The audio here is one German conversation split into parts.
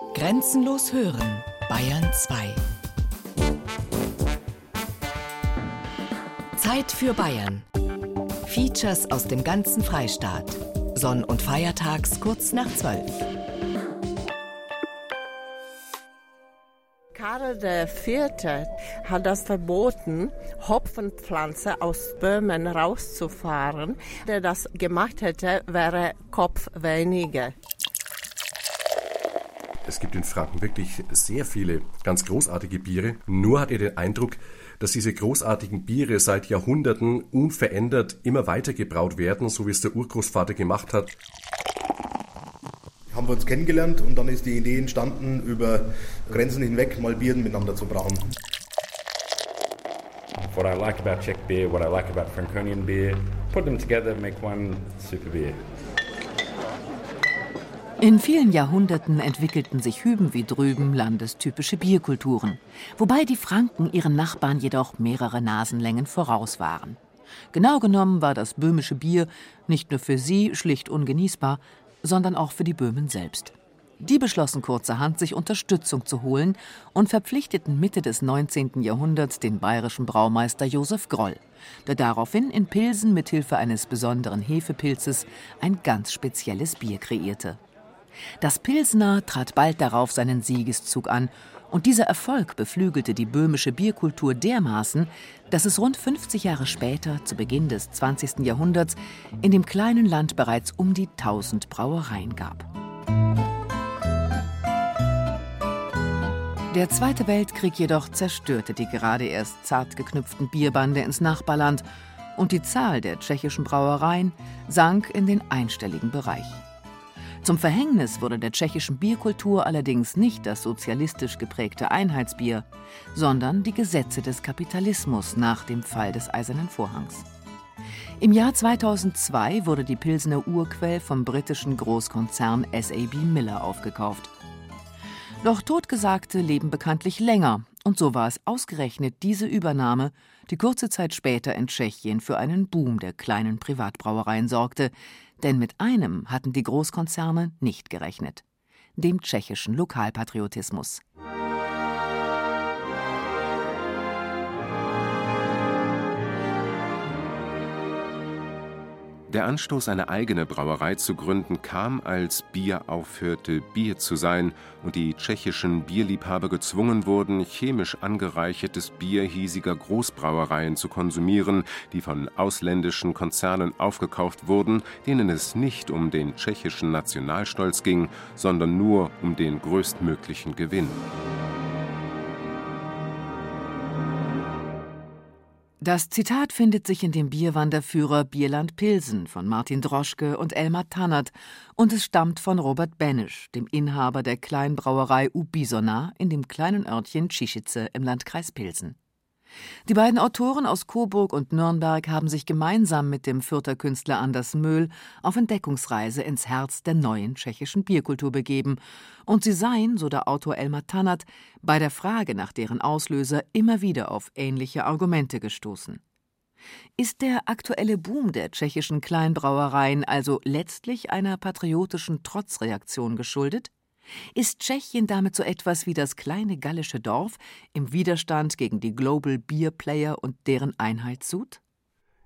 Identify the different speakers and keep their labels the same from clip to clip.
Speaker 1: Grenzenlos hören, Bayern 2. Zeit für Bayern. Features aus dem ganzen Freistaat. Sonn- und Feiertags kurz nach 12.
Speaker 2: Karl IV. hat das verboten, Hopfenpflanze aus Böhmen rauszufahren. Der das gemacht hätte, wäre Kopf weniger.
Speaker 3: Es gibt in Franken wirklich sehr viele ganz großartige Biere. Nur hat er den Eindruck, dass diese großartigen Biere seit Jahrhunderten unverändert immer weiter gebraut werden, so wie es der Urgroßvater gemacht hat.
Speaker 4: Haben wir uns kennengelernt und dann ist die Idee entstanden, über Grenzen hinweg mal Bieren miteinander zu brauen.
Speaker 5: What I like about Czech beer, what I like about Franconian beer, put them together, make one super beer.
Speaker 6: In vielen Jahrhunderten entwickelten sich hüben wie drüben landestypische Bierkulturen, wobei die Franken ihren Nachbarn jedoch mehrere Nasenlängen voraus waren. Genau genommen war das böhmische Bier nicht nur für sie schlicht ungenießbar, sondern auch für die Böhmen selbst. Die beschlossen kurzerhand, sich Unterstützung zu holen und verpflichteten Mitte des 19. Jahrhunderts den bayerischen Braumeister Josef Groll, der daraufhin in Pilsen mit Hilfe eines besonderen Hefepilzes ein ganz spezielles Bier kreierte. Das Pilsner trat bald darauf seinen Siegeszug an, und dieser Erfolg beflügelte die böhmische Bierkultur dermaßen, dass es rund 50 Jahre später, zu Beginn des 20. Jahrhunderts, in dem kleinen Land bereits um die 1000 Brauereien gab. Der Zweite Weltkrieg jedoch zerstörte die gerade erst zart geknüpften Bierbande ins Nachbarland und die Zahl der tschechischen Brauereien sank in den einstelligen Bereich. Zum Verhängnis wurde der tschechischen Bierkultur allerdings nicht das sozialistisch geprägte Einheitsbier, sondern die Gesetze des Kapitalismus nach dem Fall des Eisernen Vorhangs. Im Jahr 2002 wurde die Pilsener Urquell vom britischen Großkonzern SAB Miller aufgekauft. Doch Totgesagte leben bekanntlich länger, und so war es ausgerechnet diese Übernahme, die kurze Zeit später in Tschechien für einen Boom der kleinen Privatbrauereien sorgte, denn mit einem hatten die Großkonzerne nicht gerechnet: dem tschechischen Lokalpatriotismus.
Speaker 7: Der Anstoß, eine eigene Brauerei zu gründen, kam, als Bier aufhörte, Bier zu sein und die tschechischen Bierliebhaber gezwungen wurden, chemisch angereichertes Bier hiesiger Großbrauereien zu konsumieren, die von ausländischen Konzernen aufgekauft wurden, denen es nicht um den tschechischen Nationalstolz ging, sondern nur um den größtmöglichen Gewinn.
Speaker 6: Das Zitat findet sich in dem Bierwanderführer Bierland Pilsen von Martin Droschke und Elmar Tannert und es stammt von Robert Benisch, dem Inhaber der Kleinbrauerei Ubisona in dem kleinen Örtchen Tschischitze im Landkreis Pilsen. Die beiden Autoren aus Coburg und Nürnberg haben sich gemeinsam mit dem Fürther Künstler Anders Möhl auf Entdeckungsreise ins Herz der neuen tschechischen Bierkultur begeben, und sie seien, so der Autor Elmar Tannert, bei der Frage nach deren Auslöser immer wieder auf ähnliche Argumente gestoßen. Ist der aktuelle Boom der tschechischen Kleinbrauereien also letztlich einer patriotischen Trotzreaktion geschuldet? Ist Tschechien damit so etwas wie das kleine gallische Dorf im Widerstand gegen die Global Beer Player und deren Einheitssud?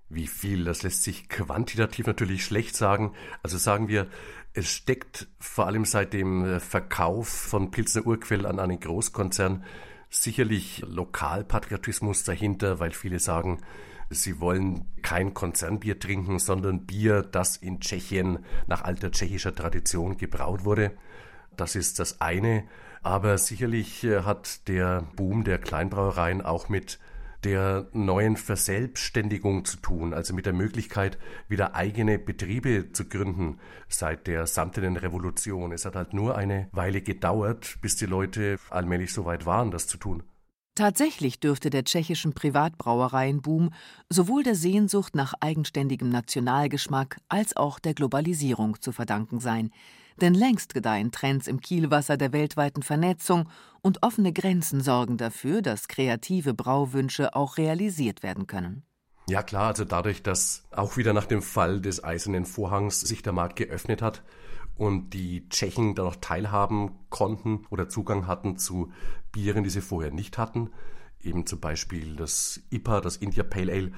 Speaker 3: Wie viel, das lässt sich quantitativ natürlich schlecht sagen. Also sagen wir, es steckt vor allem seit dem Verkauf von Pilsner Urquell an einen Großkonzern sicherlich Lokalpatriotismus dahinter, weil viele sagen, sie wollen kein Konzernbier trinken, sondern Bier, das in Tschechien nach alter tschechischer Tradition gebraut wurde. Das ist das eine. Aber sicherlich äh, hat der Boom der Kleinbrauereien auch mit der neuen Verselbstständigung zu tun, also mit der Möglichkeit, wieder eigene Betriebe zu gründen seit der samtenen Revolution. Es hat halt nur eine Weile gedauert, bis die Leute allmählich so weit waren, das zu tun.
Speaker 6: Tatsächlich dürfte der tschechischen Privatbrauereienboom sowohl der Sehnsucht nach eigenständigem Nationalgeschmack als auch der Globalisierung zu verdanken sein. Denn längst gedeihen Trends im Kielwasser der weltweiten Vernetzung und offene Grenzen sorgen dafür, dass kreative Brauwünsche auch realisiert werden können.
Speaker 3: Ja klar, also dadurch, dass auch wieder nach dem Fall des Eisernen Vorhangs sich der Markt geöffnet hat und die Tschechen da noch teilhaben konnten oder Zugang hatten zu Bieren, die sie vorher nicht hatten. Eben zum Beispiel das IPA, das India Pale Ale.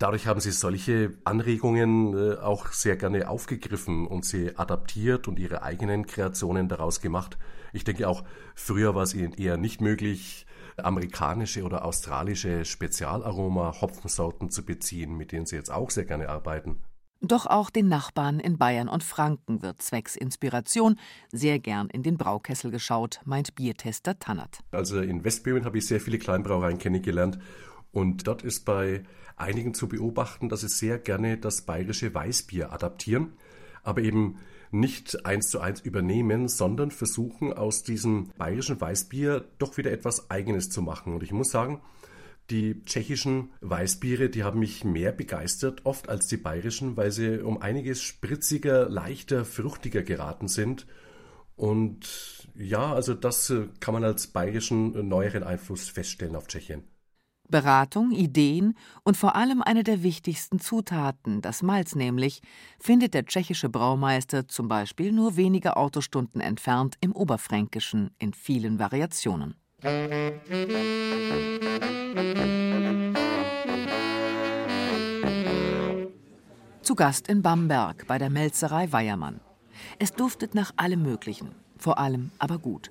Speaker 3: Dadurch haben sie solche Anregungen äh, auch sehr gerne aufgegriffen und sie adaptiert und ihre eigenen Kreationen daraus gemacht. Ich denke auch, früher war es ihnen eher nicht möglich, amerikanische oder australische Spezialaroma Hopfensorten zu beziehen, mit denen sie jetzt auch sehr gerne arbeiten.
Speaker 6: Doch auch den Nachbarn in Bayern und Franken wird zwecks Inspiration sehr gern in den Braukessel geschaut, meint Biertester Tannert.
Speaker 3: Also in Westböhmen habe ich sehr viele Kleinbrauereien kennengelernt und dort ist bei einigen zu beobachten, dass sie sehr gerne das bayerische Weißbier adaptieren, aber eben nicht eins zu eins übernehmen, sondern versuchen aus diesem bayerischen Weißbier doch wieder etwas Eigenes zu machen. Und ich muss sagen, die tschechischen Weißbiere, die haben mich mehr begeistert, oft als die bayerischen, weil sie um einiges spritziger, leichter, fruchtiger geraten sind. Und ja, also das äh, kann man als bayerischen äh, neueren Einfluss feststellen auf Tschechien.
Speaker 6: Beratung, Ideen und vor allem eine der wichtigsten Zutaten, das Malz nämlich, findet der tschechische Braumeister zum Beispiel nur wenige Autostunden entfernt im Oberfränkischen in vielen Variationen. Zu Gast in Bamberg bei der Melzerei Weiermann. Es duftet nach allem Möglichen, vor allem aber gut.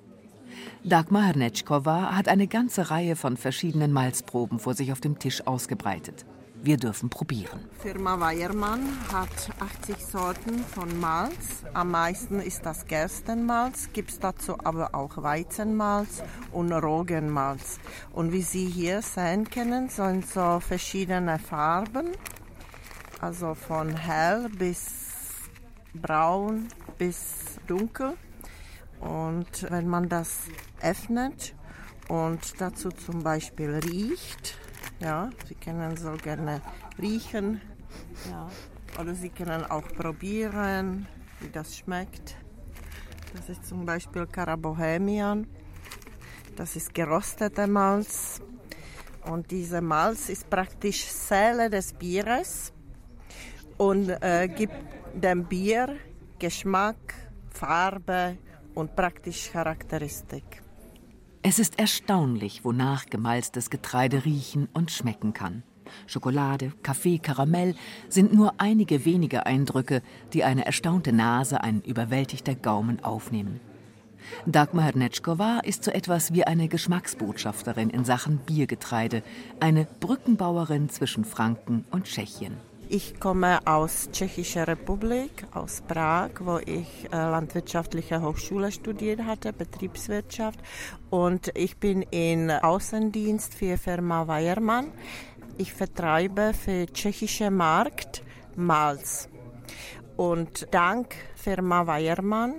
Speaker 6: Dagmar Hernetschkova hat eine ganze Reihe von verschiedenen Malzproben vor sich auf dem Tisch ausgebreitet. Wir dürfen probieren.
Speaker 2: Firma Weiermann hat 80 Sorten von Malz. Am meisten ist das Gerstenmalz, gibt es dazu aber auch Weizenmalz und Roggenmalz. Und wie Sie hier sehen können, sind so verschiedene Farben, also von hell bis braun bis dunkel. Und wenn man das öffnet und dazu zum Beispiel riecht, ja, Sie können so gerne riechen. Ja. Oder Sie können auch probieren, wie das schmeckt. Das ist zum Beispiel Carabohemian. Das ist gerostete Malz. Und dieser Malz ist praktisch Seele des Bieres und äh, gibt dem Bier Geschmack, Farbe und praktisch Charakteristik.
Speaker 6: Es ist erstaunlich, wonach gemalztes Getreide riechen und schmecken kann. Schokolade, Kaffee, Karamell sind nur einige wenige Eindrücke, die eine erstaunte Nase, ein überwältigter Gaumen aufnehmen. Dagmar Hernetschkova ist so etwas wie eine Geschmacksbotschafterin in Sachen Biergetreide, eine Brückenbauerin zwischen Franken und Tschechien.
Speaker 2: Ich komme aus Tschechischer Republik, aus Prag, wo ich äh, landwirtschaftliche Hochschule studiert hatte, Betriebswirtschaft. Und ich bin in Außendienst für Firma Weiermann. Ich vertreibe für tschechische Markt Malz. Und dank Firma Weiermann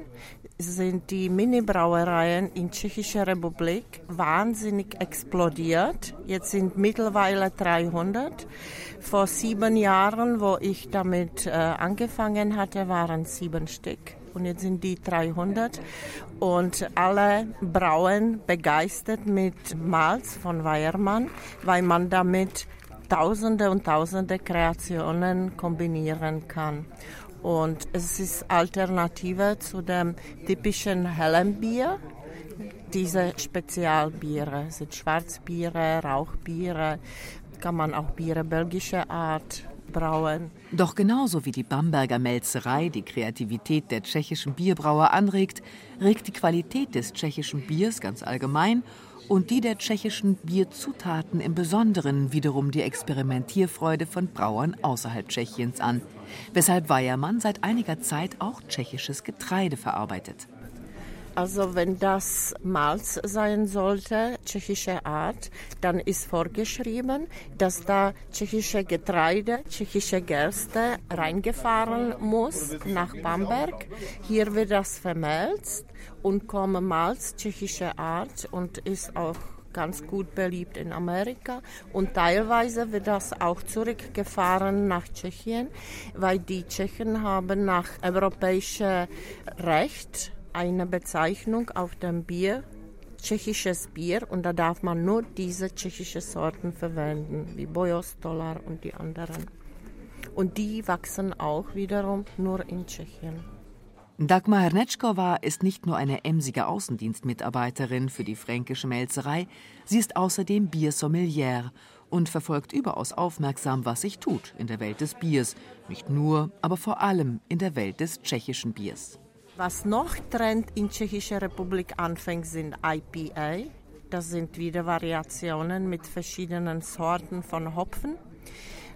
Speaker 2: sind die Mini-Brauereien in Tschechischer Republik wahnsinnig explodiert. Jetzt sind mittlerweile 300. Vor sieben Jahren, wo ich damit äh, angefangen hatte, waren sieben Stück. Und jetzt sind die 300. Und alle brauen begeistert mit Malz von Weiermann, weil man damit Tausende und Tausende Kreationen kombinieren kann. Und es ist Alternative zu dem typischen hellen Bier. Diese Spezialbiere sind Schwarzbiere, Rauchbiere, kann man auch Biere belgischer Art brauen.
Speaker 6: Doch genauso wie die Bamberger Melzerei die Kreativität der tschechischen Bierbrauer anregt, regt die Qualität des tschechischen Biers ganz allgemein und die der tschechischen Bierzutaten im Besonderen wiederum die Experimentierfreude von Brauern außerhalb Tschechiens an, weshalb Weiermann seit einiger Zeit auch tschechisches Getreide verarbeitet.
Speaker 2: Also wenn das Malz sein sollte, tschechische Art, dann ist vorgeschrieben, dass da tschechische Getreide, tschechische Gerste reingefahren muss nach Bamberg. Hier wird das vermelzt und kommt Malz tschechische Art und ist auch ganz gut beliebt in Amerika und teilweise wird das auch zurückgefahren nach Tschechien, weil die Tschechen haben nach europäischem Recht eine Bezeichnung auf dem Bier, tschechisches Bier, und da darf man nur diese tschechischen Sorten verwenden, wie Bojostolar und die anderen. Und die wachsen auch wiederum nur in Tschechien.
Speaker 6: Dagmar Hernetschkova ist nicht nur eine emsige Außendienstmitarbeiterin für die fränkische Melzerei, sie ist außerdem Biersommelière und verfolgt überaus aufmerksam, was sich tut in der Welt des Biers. Nicht nur, aber vor allem in der Welt des tschechischen Biers.
Speaker 2: Was noch Trend in Tschechischer Republik anfängt, sind IPA. Das sind wieder Variationen mit verschiedenen Sorten von Hopfen.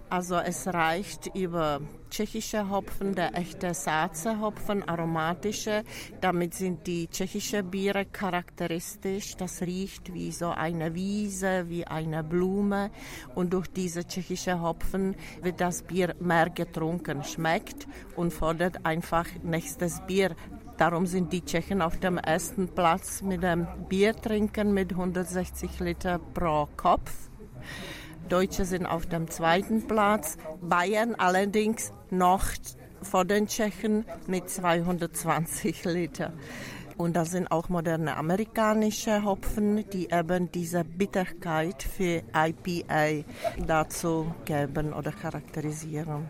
Speaker 2: Also es reicht über tschechische Hopfen, der echte Saatze-Hopfen, aromatische. Damit sind die tschechische Biere charakteristisch. Das riecht wie so eine Wiese, wie eine Blume. Und durch diese tschechische Hopfen wird das Bier mehr getrunken, schmeckt und fordert einfach nächstes Bier. Darum sind die Tschechen auf dem ersten Platz mit dem Biertrinken mit 160 Liter pro Kopf. Deutsche sind auf dem zweiten Platz. Bayern allerdings noch vor den Tschechen mit 220 Liter. Und da sind auch moderne amerikanische Hopfen, die eben diese Bitterkeit für IPA dazu geben oder charakterisieren.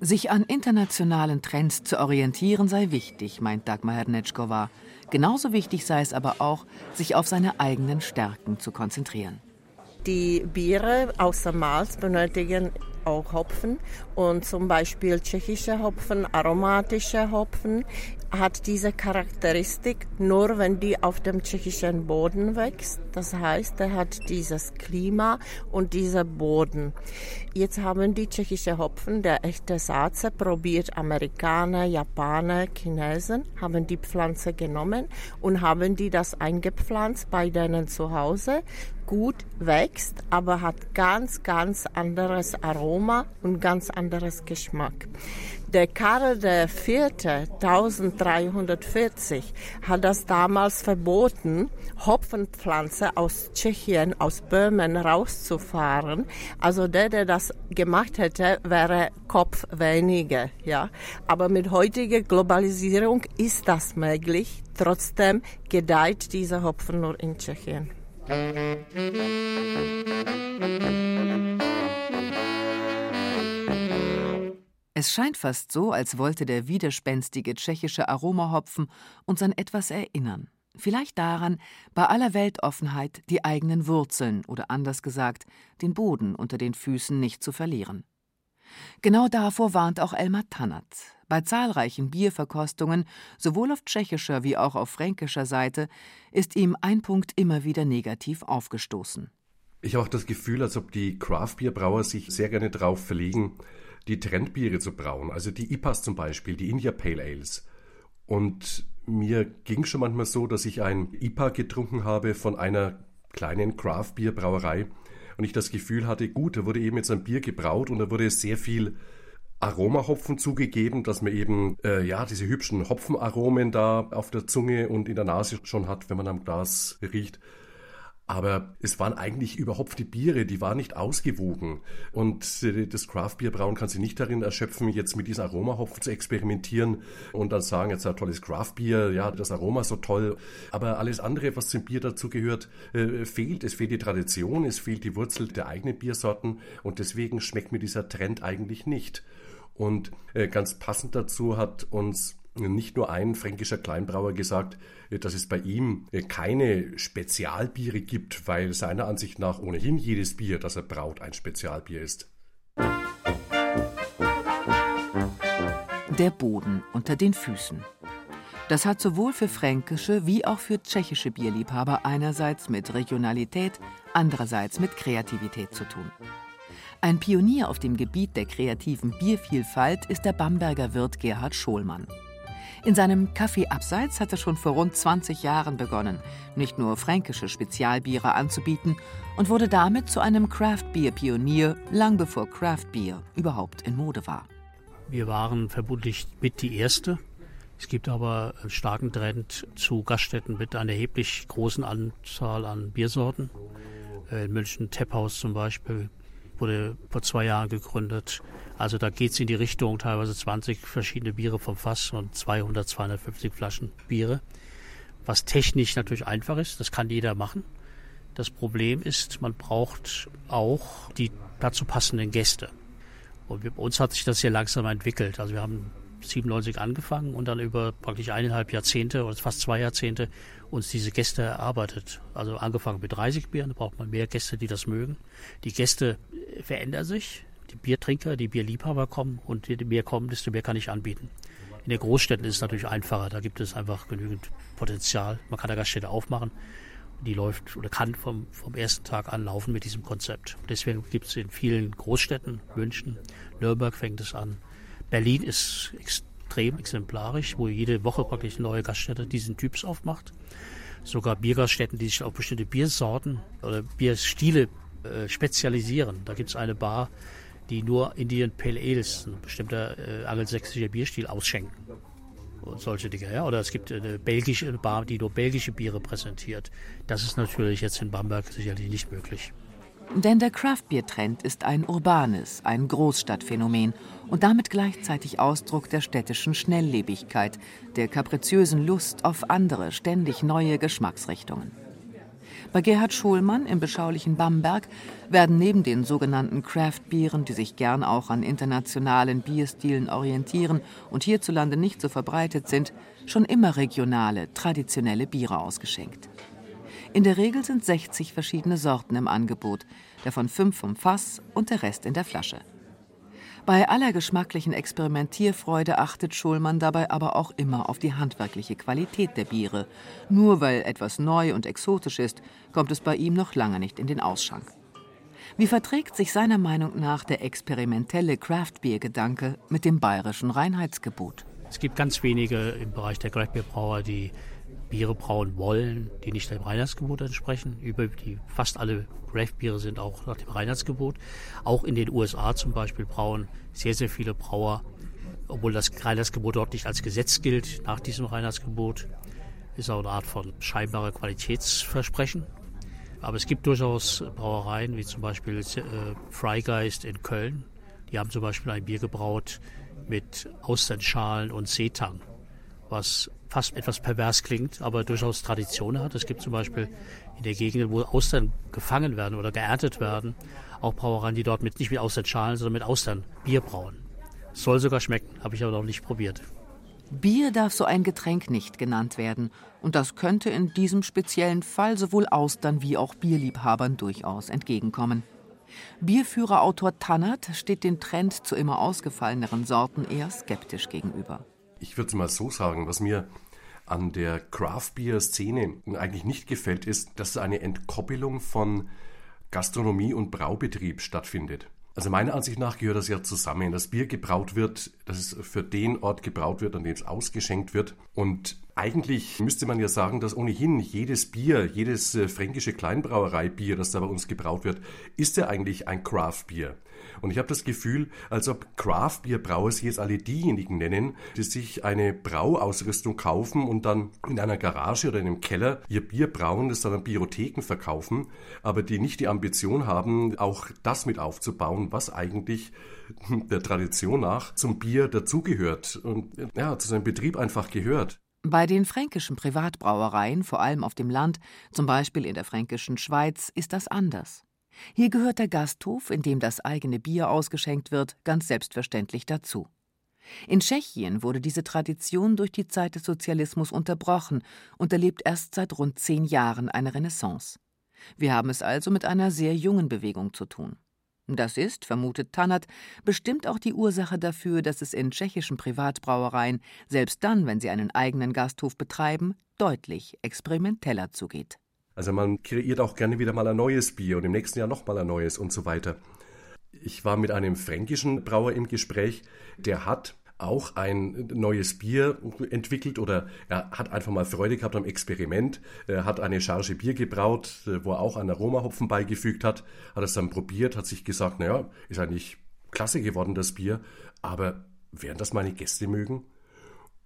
Speaker 6: Sich an internationalen Trends zu orientieren sei wichtig, meint Dagmar Hernetschkova. Genauso wichtig sei es aber auch, sich auf seine eigenen Stärken zu konzentrieren.
Speaker 2: Die Biere außer Malz benötigen auch Hopfen und zum Beispiel tschechische Hopfen, aromatische Hopfen hat diese Charakteristik nur, wenn die auf dem tschechischen Boden wächst. Das heißt, er hat dieses Klima und dieser Boden. Jetzt haben die tschechische Hopfen, der echte Saatze, probiert Amerikaner, Japaner, Chinesen, haben die Pflanze genommen und haben die das eingepflanzt bei denen zu Hause gut wächst, aber hat ganz, ganz anderes Aroma und ganz anderes Geschmack. Der Karl IV. 1340 hat das damals verboten, Hopfenpflanze aus Tschechien, aus Böhmen rauszufahren. Also der, der das gemacht hätte, wäre Kopf weniger, ja. Aber mit heutiger Globalisierung ist das möglich. Trotzdem gedeiht dieser Hopfen nur in Tschechien.
Speaker 6: Es scheint fast so, als wollte der widerspenstige tschechische Aromahopfen uns an etwas erinnern. Vielleicht daran, bei aller Weltoffenheit die eigenen Wurzeln oder anders gesagt, den Boden unter den Füßen nicht zu verlieren. Genau davor warnt auch Elmar Tannert. Bei zahlreichen Bierverkostungen, sowohl auf tschechischer wie auch auf fränkischer Seite, ist ihm ein Punkt immer wieder negativ aufgestoßen.
Speaker 3: Ich habe auch das Gefühl, als ob die Craft-Bierbrauer sich sehr gerne darauf verlegen, die Trendbiere zu brauen. Also die IPAs zum Beispiel, die India Pale Ales. Und mir ging schon manchmal so, dass ich ein IPA getrunken habe von einer kleinen Craft-Bierbrauerei und ich das Gefühl hatte, gut, da wurde eben jetzt ein Bier gebraut und da wurde sehr viel Aromahopfen zugegeben, dass man eben äh, ja diese hübschen Hopfenaromen da auf der Zunge und in der Nase schon hat, wenn man am Glas riecht. Aber es waren eigentlich überhopfte Biere, die waren nicht ausgewogen. Und äh, das Craft-Bier-Brauen kann sich nicht darin erschöpfen, jetzt mit diesen Aromahopfen zu experimentieren und dann sagen, jetzt ein tolles Craft-Bier, ja, das Aroma so toll. Aber alles andere, was zum Bier dazu gehört, äh, fehlt. Es fehlt die Tradition, es fehlt die Wurzel der eigenen Biersorten und deswegen schmeckt mir dieser Trend eigentlich nicht. Und äh, ganz passend dazu hat uns nicht nur ein fränkischer Kleinbrauer gesagt, äh, dass es bei ihm äh, keine Spezialbiere gibt, weil seiner Ansicht nach ohnehin jedes Bier, das er braut, ein Spezialbier ist.
Speaker 6: Der Boden unter den Füßen. Das hat sowohl für fränkische wie auch für tschechische Bierliebhaber einerseits mit Regionalität, andererseits mit Kreativität zu tun. Ein Pionier auf dem Gebiet der kreativen Biervielfalt ist der Bamberger Wirt Gerhard Schohlmann. In seinem Café Abseits hat er schon vor rund 20 Jahren begonnen, nicht nur fränkische Spezialbiere anzubieten und wurde damit zu einem Craft-Bier-Pionier, lang bevor Craft-Bier überhaupt in Mode war.
Speaker 8: Wir waren vermutlich mit die Erste. Es gibt aber einen starken Trend zu Gaststätten mit einer erheblich großen Anzahl an Biersorten. Äh, in München Tepphaus zum Beispiel wurde vor zwei Jahren gegründet. Also da geht es in die Richtung teilweise 20 verschiedene Biere vom Fass und 200, 250 Flaschen Biere. Was technisch natürlich einfach ist, das kann jeder machen. Das Problem ist, man braucht auch die dazu passenden Gäste. Und bei uns hat sich das hier langsam entwickelt. Also wir haben 97 angefangen und dann über praktisch eineinhalb Jahrzehnte oder fast zwei Jahrzehnte uns diese Gäste erarbeitet. Also angefangen mit 30 Bieren, da braucht man mehr Gäste, die das mögen. Die Gäste verändern sich, die Biertrinker, die Bierliebhaber kommen und je mehr kommen, desto mehr kann ich anbieten. In den Großstädten ist es natürlich einfacher, da gibt es einfach genügend Potenzial. Man kann eine Gaststätte aufmachen, die läuft oder kann vom, vom ersten Tag an laufen mit diesem Konzept. Deswegen gibt es in vielen Großstädten, München, Nürnberg fängt es an. Berlin ist extrem exemplarisch, wo jede Woche praktisch neue Gaststätte diesen Typs aufmacht. Sogar Biergaststätten, die sich auf bestimmte Biersorten oder Bierstile äh, spezialisieren. Da gibt es eine Bar, die nur Indian Pale Ales, ein bestimmter äh, angelsächsischer Bierstil, ausschenken. Und solche Dinge, ja. Oder es gibt eine belgische Bar, die nur belgische Biere präsentiert. Das ist natürlich jetzt in Bamberg sicherlich nicht möglich.
Speaker 6: Denn der Craftbeer-Trend ist ein urbanes, ein Großstadtphänomen und damit gleichzeitig Ausdruck der städtischen Schnelllebigkeit, der kapriziösen Lust auf andere, ständig neue Geschmacksrichtungen. Bei Gerhard Schulmann im beschaulichen Bamberg werden neben den sogenannten Craft-Bieren, die sich gern auch an internationalen Bierstilen orientieren und hierzulande nicht so verbreitet sind, schon immer regionale, traditionelle Biere ausgeschenkt. In der Regel sind 60 verschiedene Sorten im Angebot, davon fünf vom Fass und der Rest in der Flasche. Bei aller geschmacklichen Experimentierfreude achtet Schulmann dabei aber auch immer auf die handwerkliche Qualität der Biere. Nur weil etwas neu und exotisch ist, kommt es bei ihm noch lange nicht in den Ausschank. Wie verträgt sich seiner Meinung nach der experimentelle Craft-Bier-Gedanke mit dem bayerischen Reinheitsgebot?
Speaker 8: Es gibt ganz wenige im Bereich der Craft-Bier-Brauer, die Biere brauen wollen, die nicht dem Reinheitsgebot entsprechen. Über die, fast alle Craft-Biere sind auch nach dem Reinheitsgebot. Auch in den USA zum Beispiel brauen sehr, sehr viele Brauer, obwohl das Reinheitsgebot dort nicht als Gesetz gilt, nach diesem Reinheitsgebot. Ist auch eine Art von scheinbarer Qualitätsversprechen. Aber es gibt durchaus Brauereien, wie zum Beispiel äh, Freigeist in Köln. Die haben zum Beispiel ein Bier gebraut mit Austernschalen und Seetang, was fast etwas pervers klingt, aber durchaus Tradition hat. Es gibt zum Beispiel in der Gegend, wo Austern gefangen werden oder geerntet werden, auch Brauereien, die dort mit, nicht mit Austernschalen, sondern mit Austern Bier brauen. Soll sogar schmecken, habe ich aber noch nicht probiert.
Speaker 6: Bier darf so ein Getränk nicht genannt werden. Und das könnte in diesem speziellen Fall sowohl Austern wie auch Bierliebhabern durchaus entgegenkommen. Bierführerautor Tannert steht den Trend zu immer ausgefalleneren Sorten eher skeptisch gegenüber.
Speaker 3: Ich würde es mal so sagen, was mir an der Craft Beer Szene eigentlich nicht gefällt, ist, dass eine Entkoppelung von Gastronomie und Braubetrieb stattfindet. Also meiner Ansicht nach gehört das ja zusammen. Das Bier gebraut wird, dass es für den Ort gebraut wird, an dem es ausgeschenkt wird. Und eigentlich müsste man ja sagen, dass ohnehin jedes Bier, jedes äh, fränkische Kleinbrauereibier, das da bei uns gebraut wird, ist ja eigentlich ein Craft-Bier. Und ich habe das Gefühl, als ob Craft-Bier-Brauer sich jetzt alle diejenigen nennen, die sich eine Brauausrüstung kaufen und dann in einer Garage oder in einem Keller ihr Bier brauen, das dann an Biotheken verkaufen, aber die nicht die Ambition haben, auch das mit aufzubauen, was eigentlich der Tradition nach zum Bier dazugehört und ja, zu seinem Betrieb einfach gehört.
Speaker 6: Bei den fränkischen Privatbrauereien, vor allem auf dem Land, zum Beispiel in der fränkischen Schweiz, ist das anders. Hier gehört der Gasthof, in dem das eigene Bier ausgeschenkt wird, ganz selbstverständlich dazu. In Tschechien wurde diese Tradition durch die Zeit des Sozialismus unterbrochen und erlebt erst seit rund zehn Jahren eine Renaissance. Wir haben es also mit einer sehr jungen Bewegung zu tun. Das ist, vermutet Tannert, bestimmt auch die Ursache dafür, dass es in tschechischen Privatbrauereien, selbst dann, wenn sie einen eigenen Gasthof betreiben, deutlich experimenteller zugeht.
Speaker 3: Also man kreiert auch gerne wieder mal ein neues Bier und im nächsten Jahr nochmal ein neues und so weiter. Ich war mit einem fränkischen Brauer im Gespräch, der hat auch ein neues Bier entwickelt oder er hat einfach mal Freude gehabt am Experiment. Er hat eine Charge Bier gebraut, wo er auch einen Aromahopfen beigefügt hat, hat es dann probiert, hat sich gesagt, naja, ist eigentlich klasse geworden, das Bier, aber werden das meine Gäste mögen?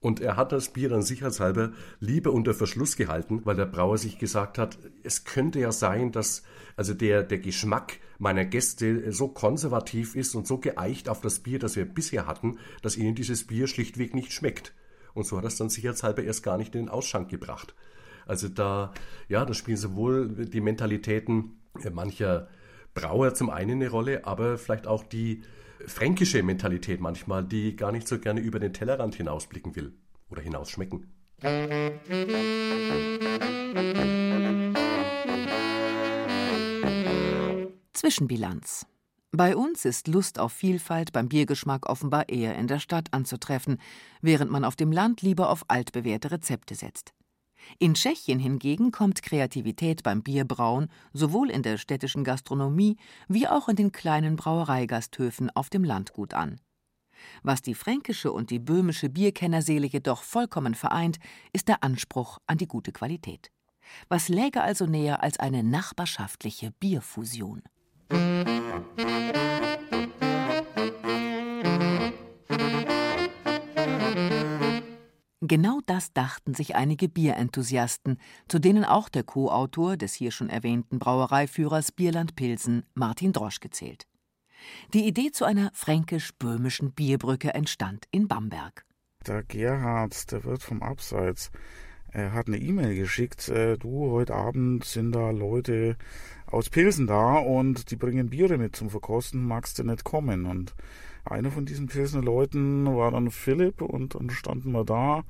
Speaker 3: Und er hat das Bier dann sicherheitshalber lieber unter Verschluss gehalten, weil der Brauer sich gesagt hat, es könnte ja sein, dass also der, der Geschmack meiner Gäste so konservativ ist und so geeicht auf das Bier, das wir bisher hatten, dass ihnen dieses Bier schlichtweg nicht schmeckt. Und so hat er es dann sicherheitshalber erst gar nicht in den Ausschank gebracht. Also da, ja, da spielen sowohl die Mentalitäten mancher Brauer zum einen eine Rolle, aber vielleicht auch die fränkische Mentalität manchmal, die gar nicht so gerne über den Tellerrand hinausblicken will oder hinausschmecken.
Speaker 6: Zwischenbilanz. Bei uns ist Lust auf Vielfalt beim Biergeschmack offenbar eher in der Stadt anzutreffen, während man auf dem Land lieber auf altbewährte Rezepte setzt. In Tschechien hingegen kommt Kreativität beim Bierbrauen sowohl in der städtischen Gastronomie wie auch in den kleinen Brauereigasthöfen auf dem Landgut an. Was die fränkische und die böhmische Bierkennerseele jedoch vollkommen vereint, ist der Anspruch an die gute Qualität. Was läge also näher als eine nachbarschaftliche Bierfusion? Genau das dachten sich einige Bierenthusiasten, zu denen auch der Co-Autor des hier schon erwähnten Brauereiführers Bierland Pilsen, Martin Droschke, zählt. Die Idee zu einer fränkisch-böhmischen Bierbrücke entstand in Bamberg.
Speaker 9: Der Gerhard, der Wirt vom Abseits, er hat eine E-Mail geschickt, äh, du, heute Abend sind da Leute aus Pilsen da und die bringen Biere mit zum Verkosten, magst du nicht kommen? Und einer von diesen Pilsener Leuten war dann Philipp und dann standen wir da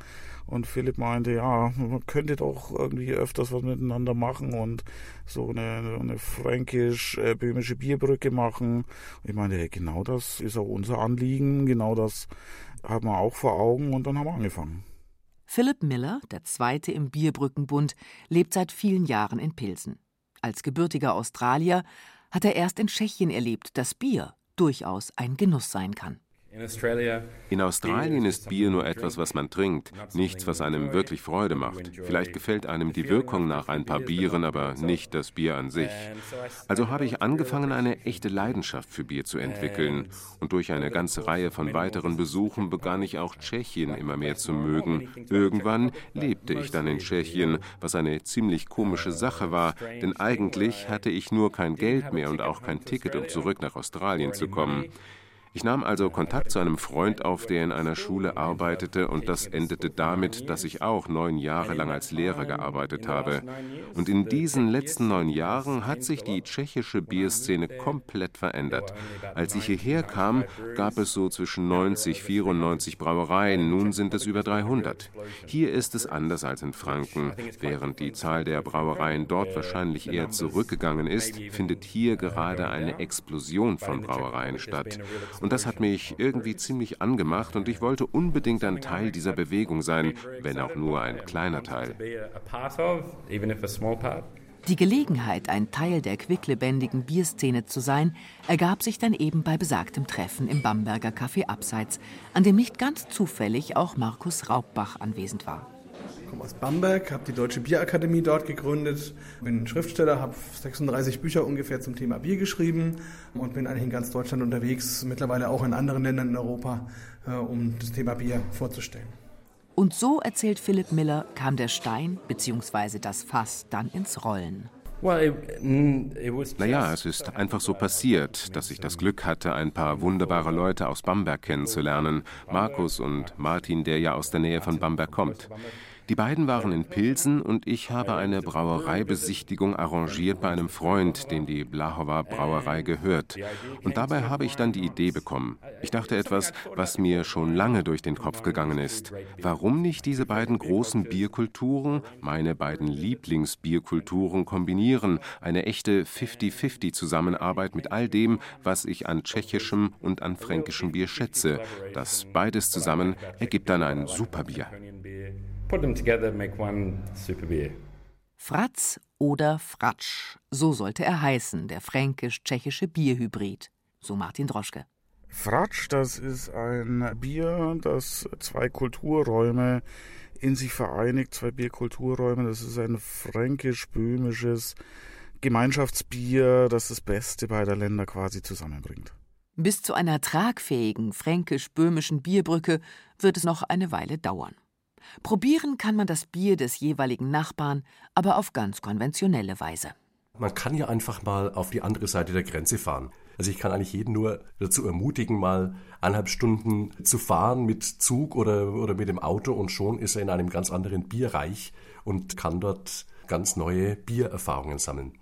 Speaker 9: und Philipp meinte, ja, man könnte doch irgendwie öfters was miteinander machen und so eine, eine fränkisch-böhmische Bierbrücke machen. Und ich meinte, hey, genau das ist auch unser Anliegen, genau das haben wir auch vor Augen und dann haben wir angefangen.
Speaker 6: Philipp Miller, der Zweite im Bierbrückenbund, lebt seit vielen Jahren in Pilsen. Als gebürtiger Australier hat er erst in Tschechien erlebt, dass Bier durchaus ein Genuss sein kann.
Speaker 7: In Australien ist Bier nur etwas, was man trinkt, nichts, was einem wirklich Freude macht. Vielleicht gefällt einem die Wirkung nach ein paar Bieren, aber nicht das Bier an sich. Also habe ich angefangen, eine echte Leidenschaft für Bier zu entwickeln. Und durch eine ganze Reihe von weiteren Besuchen begann ich auch Tschechien immer mehr zu mögen. Irgendwann lebte ich dann in Tschechien, was eine ziemlich komische Sache war, denn eigentlich hatte ich nur kein Geld mehr und auch kein Ticket, um zurück nach Australien zu kommen. Ich nahm also Kontakt zu einem Freund auf, der in einer Schule arbeitete, und das endete damit, dass ich auch neun Jahre lang als Lehrer gearbeitet habe. Und in diesen letzten neun Jahren hat sich die tschechische Bierszene komplett verändert. Als ich hierher kam, gab es so zwischen 90, 94 Brauereien, nun sind es über 300. Hier ist es anders als in Franken. Während die Zahl der Brauereien dort wahrscheinlich eher zurückgegangen ist, findet hier gerade eine Explosion von Brauereien statt. Und das hat mich irgendwie ziemlich angemacht und ich wollte unbedingt ein Teil dieser Bewegung sein, wenn auch nur ein kleiner Teil.
Speaker 6: Die Gelegenheit, ein Teil der quicklebendigen Bierszene zu sein, ergab sich dann eben bei besagtem Treffen im Bamberger Café Abseits, an dem nicht ganz zufällig auch Markus Raubbach anwesend war
Speaker 10: komme aus Bamberg, habe die Deutsche Bierakademie dort gegründet, bin Schriftsteller, habe 36 Bücher ungefähr zum Thema Bier geschrieben und bin eigentlich in ganz Deutschland unterwegs, mittlerweile auch in anderen Ländern in Europa, äh, um das Thema Bier vorzustellen.
Speaker 6: Und so, erzählt Philipp Miller, kam der Stein bzw. das Fass dann ins Rollen.
Speaker 7: Naja, es ist einfach so passiert, dass ich das Glück hatte, ein paar wunderbare Leute aus Bamberg kennenzulernen. Markus und Martin, der ja aus der Nähe von Bamberg kommt. Die beiden waren in Pilsen und ich habe eine Brauereibesichtigung arrangiert bei einem Freund, dem die Blahowa Brauerei gehört. Und dabei habe ich dann die Idee bekommen. Ich dachte etwas, was mir schon lange durch den Kopf gegangen ist. Warum nicht diese beiden großen Bierkulturen, meine beiden Lieblingsbierkulturen kombinieren? Eine echte 50-50 Zusammenarbeit mit all dem, was ich an tschechischem und an fränkischem Bier schätze. Das beides zusammen ergibt dann ein Superbier put them together,
Speaker 6: make one super beer. Fratz oder Fratsch, so sollte er heißen, der fränkisch-tschechische Bierhybrid, so Martin Droschke.
Speaker 9: Fratsch, das ist ein Bier, das zwei Kulturräume in sich vereinigt, zwei Bierkulturräume. Das ist ein fränkisch-böhmisches Gemeinschaftsbier, das das Beste beider Länder quasi zusammenbringt.
Speaker 6: Bis zu einer tragfähigen fränkisch-böhmischen Bierbrücke wird es noch eine Weile dauern. Probieren kann man das Bier des jeweiligen Nachbarn, aber auf ganz konventionelle Weise.
Speaker 3: Man kann ja einfach mal auf die andere Seite der Grenze fahren. Also ich kann eigentlich jeden nur dazu ermutigen, mal eineinhalb Stunden zu fahren mit Zug oder, oder mit dem Auto und schon ist er in einem ganz anderen Bierreich und kann dort ganz neue Biererfahrungen sammeln.